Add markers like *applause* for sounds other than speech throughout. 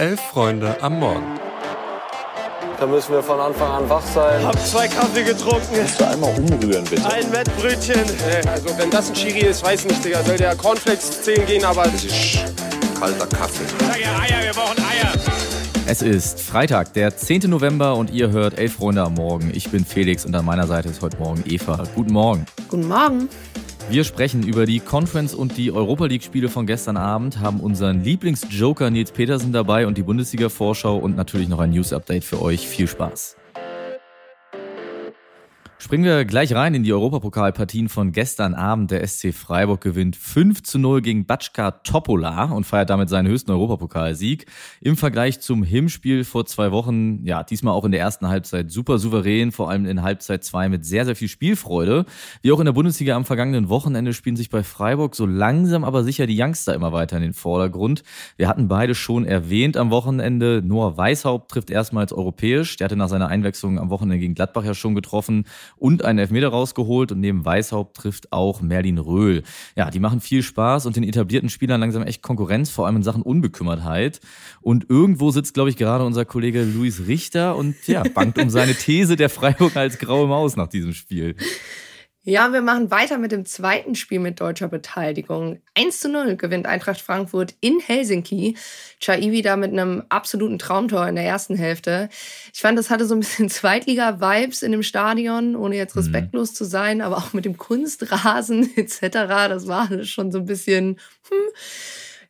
Elf Freunde am Morgen. Da müssen wir von Anfang an wach sein. Hab zwei Kaffee getrunken. Kannst du einmal umrühren, bitte? Ein Wettbrötchen. Also wenn das ein Chiri ist, weiß nicht, Digga. Soll der Cornflakes 10 gehen, aber... Das ist kalter Kaffee. Sag ja Eier, wir brauchen Eier. Es ist Freitag, der 10. November und ihr hört Elf Freunde am Morgen. Ich bin Felix und an meiner Seite ist heute Morgen Eva. Guten Morgen. Guten Morgen. Wir sprechen über die Conference und die Europa League Spiele von gestern Abend, haben unseren Lieblingsjoker Nils Petersen dabei und die Bundesliga Vorschau und natürlich noch ein News Update für euch. Viel Spaß. Springen wir gleich rein in die Europapokalpartien von gestern Abend. Der SC Freiburg gewinnt 5 zu 0 gegen Batschka Topola und feiert damit seinen höchsten Europapokalsieg. Im Vergleich zum Hinspiel vor zwei Wochen, ja, diesmal auch in der ersten Halbzeit super souverän, vor allem in Halbzeit 2 mit sehr, sehr viel Spielfreude. Wie auch in der Bundesliga am vergangenen Wochenende spielen sich bei Freiburg so langsam aber sicher die Youngster immer weiter in den Vordergrund. Wir hatten beide schon erwähnt am Wochenende. Noah Weishaupt trifft erstmals europäisch. Der hatte nach seiner Einwechslung am Wochenende gegen Gladbach ja schon getroffen und einen Elfmeter rausgeholt und neben Weishaupt trifft auch Merlin Röhl. Ja, die machen viel Spaß und den etablierten Spielern langsam echt Konkurrenz, vor allem in Sachen Unbekümmertheit. Und irgendwo sitzt, glaube ich, gerade unser Kollege Luis Richter und ja, bangt um seine These der Freiburg als graue Maus nach diesem Spiel. Ja, wir machen weiter mit dem zweiten Spiel mit deutscher Beteiligung. 1 zu 0 gewinnt Eintracht Frankfurt in Helsinki. Chaibi da mit einem absoluten Traumtor in der ersten Hälfte. Ich fand, das hatte so ein bisschen *laughs* Zweitliga-Vibes in dem Stadion, ohne jetzt mhm. respektlos mhm. zu sein, aber auch mit dem Kunstrasen *laughs* etc. Das war schon so ein bisschen, hm,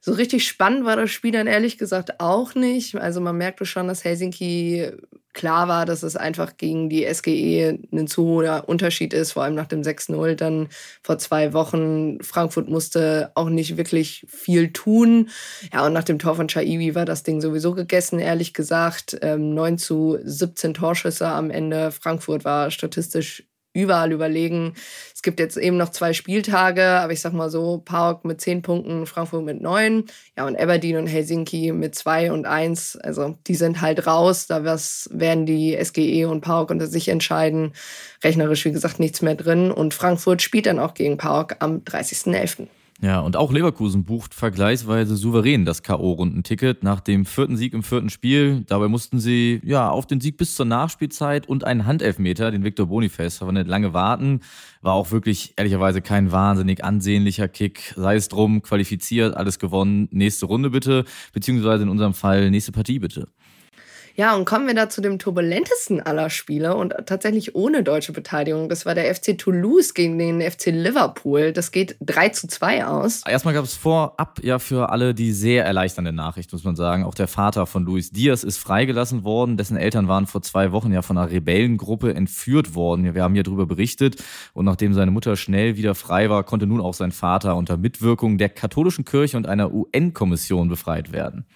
so richtig spannend war das Spiel dann ehrlich gesagt auch nicht. Also man merkte schon, dass Helsinki klar war, dass es einfach gegen die SGE ein zu hoher Unterschied ist, vor allem nach dem 6-0 dann vor zwei Wochen. Frankfurt musste auch nicht wirklich viel tun. Ja, und nach dem Tor von Chaiwi war das Ding sowieso gegessen, ehrlich gesagt. Ähm, 9 zu 17 Torschüsse am Ende. Frankfurt war statistisch überall überlegen. Es gibt jetzt eben noch zwei Spieltage, aber ich sag mal so, Park mit zehn Punkten, Frankfurt mit neun, ja, und Aberdeen und Helsinki mit zwei und eins. Also die sind halt raus. Da werden die SGE und Park unter sich entscheiden. Rechnerisch, wie gesagt, nichts mehr drin. Und Frankfurt spielt dann auch gegen Park am 30.11. Ja, und auch Leverkusen bucht vergleichsweise souverän das K.O.-Rundenticket nach dem vierten Sieg im vierten Spiel. Dabei mussten sie ja auf den Sieg bis zur Nachspielzeit und einen Handelfmeter, den Victor Boniface, verwendet, lange warten. War auch wirklich ehrlicherweise kein wahnsinnig ansehnlicher Kick. Sei es drum, qualifiziert, alles gewonnen. Nächste Runde bitte, beziehungsweise in unserem Fall nächste Partie bitte. Ja, und kommen wir da zu dem turbulentesten aller Spiele und tatsächlich ohne deutsche Beteiligung. Das war der FC Toulouse gegen den FC Liverpool. Das geht 3 zu 2 aus. Erstmal gab es vorab ja für alle die sehr erleichternde Nachricht, muss man sagen. Auch der Vater von Luis Diaz ist freigelassen worden. Dessen Eltern waren vor zwei Wochen ja von einer Rebellengruppe entführt worden. Wir haben hier darüber berichtet. Und nachdem seine Mutter schnell wieder frei war, konnte nun auch sein Vater unter Mitwirkung der katholischen Kirche und einer UN-Kommission befreit werden.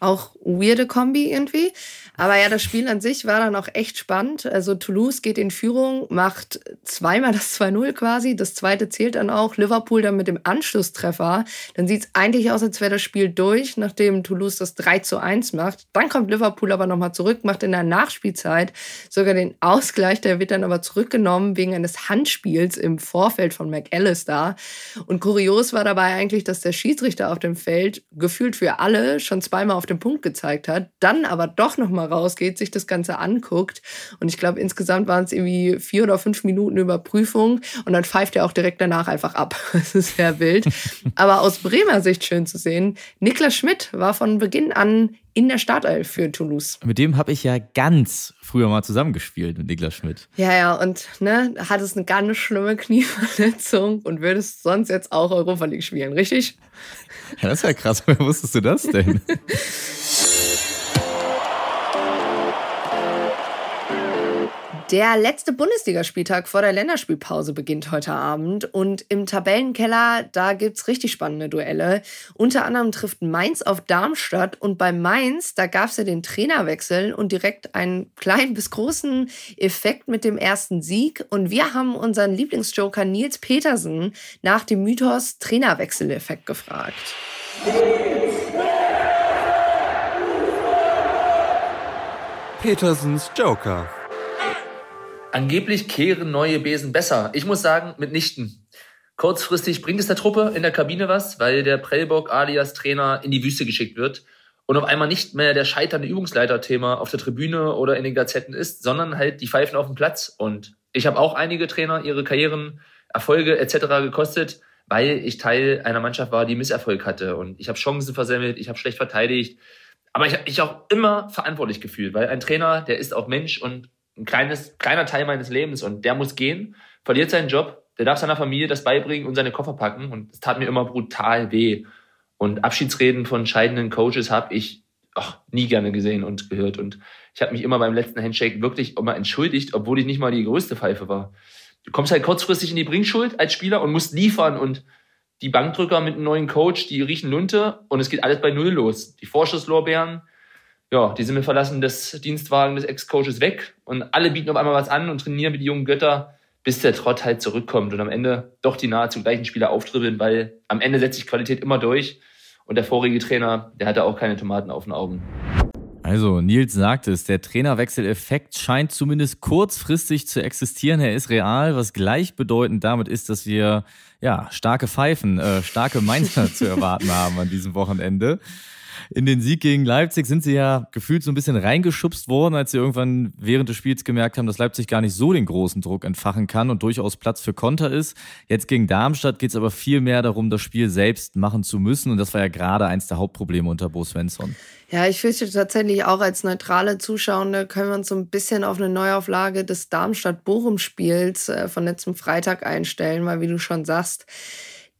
Auch weirde Kombi irgendwie. Aber ja, das Spiel an sich war dann auch echt spannend. Also Toulouse geht in Führung, macht zweimal das 2-0 quasi. Das zweite zählt dann auch. Liverpool dann mit dem Anschlusstreffer. Dann sieht es eigentlich aus, als wäre das Spiel durch, nachdem Toulouse das 3 zu 1 macht. Dann kommt Liverpool aber nochmal zurück, macht in der Nachspielzeit sogar den Ausgleich. Der wird dann aber zurückgenommen wegen eines Handspiels im Vorfeld von McAllister. Und kurios war dabei eigentlich, dass der Schiedsrichter auf dem Feld gefühlt für alle schon zweimal auf den Punkt gezeigt hat, dann aber doch nochmal rausgeht, sich das Ganze anguckt. Und ich glaube, insgesamt waren es irgendwie vier oder fünf Minuten Überprüfung und dann pfeift er auch direkt danach einfach ab. *laughs* Das ist sehr wild. *laughs* Aber aus Bremer Sicht schön zu sehen, Niklas Schmidt war von Beginn an in der Startelf für Toulouse. Mit dem habe ich ja ganz früher mal zusammengespielt, mit Niklas Schmidt. Ja, ja, und ne, hattest eine ganz schlimme Knieverletzung und würdest sonst jetzt auch Europa League spielen, richtig? Ja, das ist ja krass. *laughs* Woher wusstest du das denn? *laughs* Der letzte Bundesligaspieltag vor der Länderspielpause beginnt heute Abend und im Tabellenkeller, da gibt's richtig spannende Duelle. Unter anderem trifft Mainz auf Darmstadt und bei Mainz, da gab's ja den Trainerwechsel und direkt einen kleinen bis großen Effekt mit dem ersten Sieg und wir haben unseren Lieblingsjoker Nils Petersen nach dem Mythos Trainerwechseleffekt gefragt. Petersens Joker. Angeblich kehren neue Besen besser. Ich muss sagen, mitnichten. Kurzfristig bringt es der Truppe in der Kabine was, weil der Prellbock alias Trainer in die Wüste geschickt wird. und auf einmal nicht mehr der scheiternde Übungsleiter-Thema auf der Tribüne oder in den Gazetten ist, sondern halt die Pfeifen auf dem Platz. Und ich habe auch einige Trainer ihre Karrieren, Erfolge etc. gekostet, weil ich Teil einer Mannschaft war, die Misserfolg hatte. Und ich habe Chancen versemmelt, ich habe schlecht verteidigt. Aber ich habe mich auch immer verantwortlich gefühlt, weil ein Trainer, der ist auch Mensch und ein kleines, kleiner Teil meines Lebens und der muss gehen, verliert seinen Job, der darf seiner Familie das beibringen und seine Koffer packen und es tat mir immer brutal weh. Und Abschiedsreden von scheidenden Coaches habe ich ach, nie gerne gesehen und gehört. Und ich habe mich immer beim letzten Handshake wirklich immer entschuldigt, obwohl ich nicht mal die größte Pfeife war. Du kommst halt kurzfristig in die Bringschuld als Spieler und musst liefern und die Bankdrücker mit einem neuen Coach, die riechen Lunte und es geht alles bei Null los. Die Vorschusslorbeeren, ja, die sind mit Verlassen des Dienstwagen des Ex-Coaches weg und alle bieten auf einmal was an und trainieren mit die jungen Götter, bis der Trott halt zurückkommt und am Ende doch die nahezu gleichen Spieler auftribbeln, weil am Ende setzt sich Qualität immer durch und der vorige Trainer, der hatte auch keine Tomaten auf den Augen. Also, Nils sagt es, der Trainerwechseleffekt scheint zumindest kurzfristig zu existieren. Er ist real, was gleichbedeutend damit ist, dass wir ja starke Pfeifen, äh, starke Mainzer *laughs* zu erwarten haben an diesem Wochenende in den Sieg gegen Leipzig sind sie ja gefühlt so ein bisschen reingeschubst worden, als sie irgendwann während des Spiels gemerkt haben, dass Leipzig gar nicht so den großen Druck entfachen kann und durchaus Platz für Konter ist. Jetzt gegen Darmstadt geht es aber viel mehr darum, das Spiel selbst machen zu müssen. Und das war ja gerade eins der Hauptprobleme unter Bo Svensson. Ja, ich fürchte tatsächlich auch als neutrale Zuschauende können wir uns so ein bisschen auf eine Neuauflage des Darmstadt-Bochum-Spiels äh, von letztem Freitag einstellen, weil wie du schon sagst,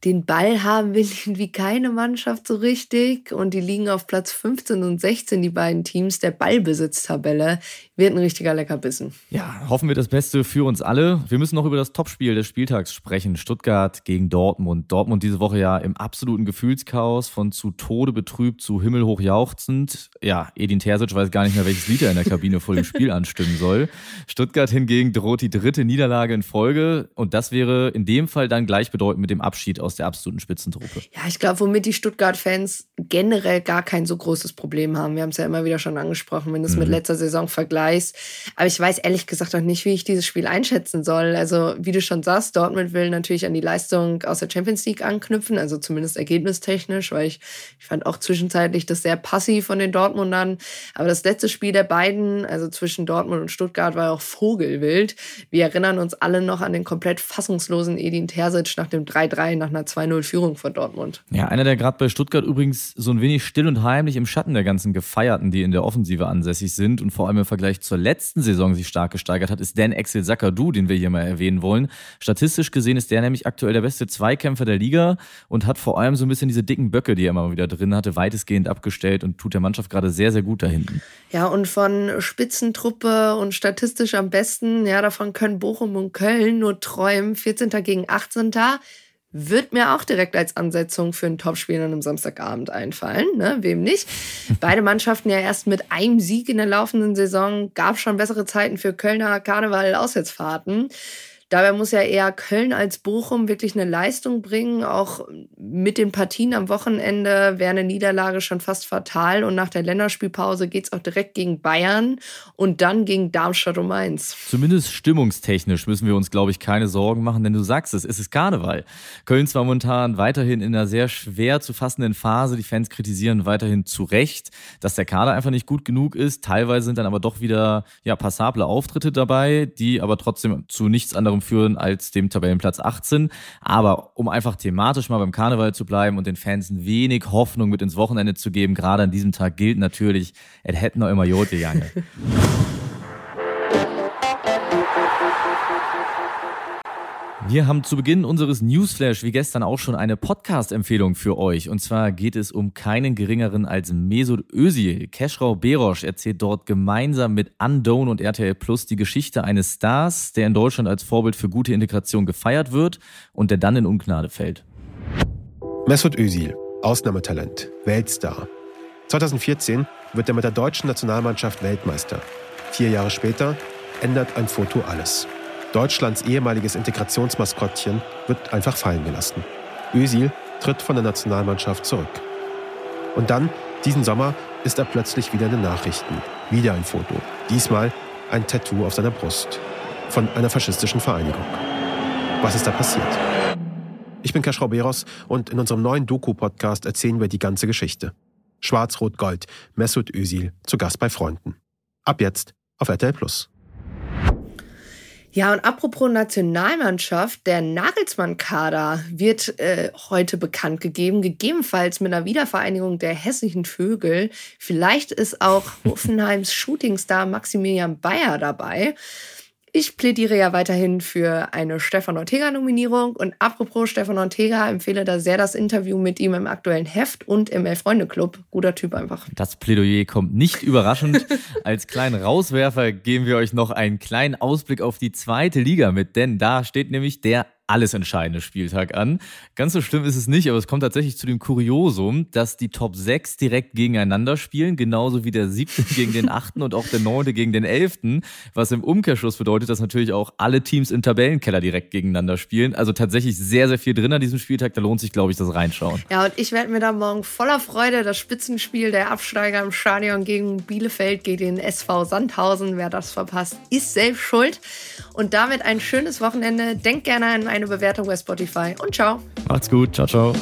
den Ball haben will *laughs* irgendwie keine Mannschaft so richtig und die liegen auf Platz 15 und 16, die beiden Teams der Ballbesitztabelle. Wird ein richtiger Leckerbissen. Ja, hoffen wir das Beste für uns alle. Wir müssen noch über das Topspiel des Spieltags sprechen. Stuttgart gegen Dortmund. Dortmund diese Woche ja im absoluten Gefühlschaos, von zu Tode betrübt zu himmelhoch jauchzend. Ja, Edin Terzic weiß gar nicht mehr, welches Lied er in der Kabine vor dem Spiel anstimmen soll. Stuttgart hingegen droht die dritte Niederlage in Folge und das wäre in dem Fall dann gleichbedeutend mit dem Abschied aus der absoluten Spitzentruppe. Ja, ich glaube, womit die Stuttgart-Fans generell gar kein so großes Problem haben. Wir haben es ja immer wieder schon angesprochen, wenn du es mhm. mit letzter Saison vergleichst. Aber ich weiß ehrlich gesagt auch nicht, wie ich dieses Spiel einschätzen soll. Also, wie du schon sagst, Dortmund will natürlich an die Leistung aus der Champions League anknüpfen, also zumindest ergebnistechnisch, weil ich, ich fand auch zwischenzeitlich das sehr passiv von den Dortmundern. Aber das letzte Spiel der beiden, also zwischen Dortmund und Stuttgart, war auch Vogelwild. Wir erinnern uns alle noch an den komplett fassungslosen Edin Terzic nach dem 3-3 nach einer einer 2-0-Führung vor Dortmund. Ja, einer, der gerade bei Stuttgart übrigens so ein wenig still und heimlich im Schatten der ganzen Gefeierten, die in der Offensive ansässig sind und vor allem im Vergleich zur letzten Saison sich stark gesteigert hat, ist Dan Axel Sakadu, den wir hier mal erwähnen wollen. Statistisch gesehen ist der nämlich aktuell der beste Zweikämpfer der Liga und hat vor allem so ein bisschen diese dicken Böcke, die er immer wieder drin hatte, weitestgehend abgestellt und tut der Mannschaft gerade sehr, sehr gut da hinten. Ja, und von Spitzentruppe und statistisch am besten, ja, davon können Bochum und Köln nur träumen. 14. gegen 18 wird mir auch direkt als Ansetzung für ein Topspiel an einem Samstagabend einfallen. Ne? Wem nicht? *laughs* Beide Mannschaften ja erst mit einem Sieg in der laufenden Saison. Gab schon bessere Zeiten für Kölner Karneval-Auswärtsfahrten. Dabei muss ja eher Köln als Bochum wirklich eine Leistung bringen. Auch mit den Partien am Wochenende wäre eine Niederlage schon fast fatal. Und nach der Länderspielpause geht es auch direkt gegen Bayern und dann gegen Darmstadt um Mainz. Zumindest stimmungstechnisch müssen wir uns, glaube ich, keine Sorgen machen, denn du sagst es, es ist Karneval. Köln zwar momentan weiterhin in einer sehr schwer zu fassenden Phase. Die Fans kritisieren weiterhin zu Recht, dass der Kader einfach nicht gut genug ist. Teilweise sind dann aber doch wieder ja, passable Auftritte dabei, die aber trotzdem zu nichts anderem anderem führen als dem Tabellenplatz 18. Aber um einfach thematisch mal beim Karneval zu bleiben und den Fans ein wenig Hoffnung mit ins Wochenende zu geben, gerade an diesem Tag gilt natürlich, es hätten noch immer Jote Jange. *laughs* Wir haben zu Beginn unseres Newsflash wie gestern auch schon eine Podcast-Empfehlung für euch. Und zwar geht es um keinen geringeren als Mesut Özil. Keschrau Berosch erzählt dort gemeinsam mit Undone und RTL Plus die Geschichte eines Stars, der in Deutschland als Vorbild für gute Integration gefeiert wird und der dann in Ungnade fällt. Mesut Özil, Ausnahmetalent, Weltstar. 2014 wird er mit der deutschen Nationalmannschaft Weltmeister. Vier Jahre später ändert ein Foto alles. Deutschlands ehemaliges Integrationsmaskottchen wird einfach fallen gelassen. Özil tritt von der Nationalmannschaft zurück. Und dann, diesen Sommer, ist er plötzlich wieder in den Nachrichten. Wieder ein Foto. Diesmal ein Tattoo auf seiner Brust. Von einer faschistischen Vereinigung. Was ist da passiert? Ich bin Kaschrau Beros und in unserem neuen Doku-Podcast erzählen wir die ganze Geschichte. Schwarz-Rot-Gold, Mesut Özil zu Gast bei Freunden. Ab jetzt auf RTL Plus. Ja, und apropos Nationalmannschaft, der Nagelsmann-Kader wird äh, heute bekannt gegeben, gegebenenfalls mit einer Wiedervereinigung der hessischen Vögel. Vielleicht ist auch *laughs* Hoffenheims Shootingstar Maximilian Bayer dabei. Ich plädiere ja weiterhin für eine Stefan Ortega-Nominierung. Und apropos Stefan Ortega, empfehle da sehr das Interview mit ihm im aktuellen Heft und im Elf-Freunde-Club. Guter Typ einfach. Das Plädoyer kommt nicht überraschend. *laughs* Als kleinen Rauswerfer geben wir euch noch einen kleinen Ausblick auf die zweite Liga mit, denn da steht nämlich der alles entscheidende Spieltag an. Ganz so schlimm ist es nicht, aber es kommt tatsächlich zu dem Kuriosum, dass die Top 6 direkt gegeneinander spielen, genauso wie der siebte *laughs* gegen den achten und auch der neunte gegen den elften, was im Umkehrschluss bedeutet, dass natürlich auch alle Teams im Tabellenkeller direkt gegeneinander spielen. Also tatsächlich sehr, sehr viel drin an diesem Spieltag. Da lohnt sich, glaube ich, das Reinschauen. Ja, und ich werde mir da morgen voller Freude das Spitzenspiel der Absteiger im Stadion gegen Bielefeld, gegen den SV Sandhausen. Wer das verpasst, ist selbst schuld. Und damit ein schönes Wochenende. Denkt gerne an ein eine Bewertung bei Spotify und ciao. Macht's gut. Ciao, ciao.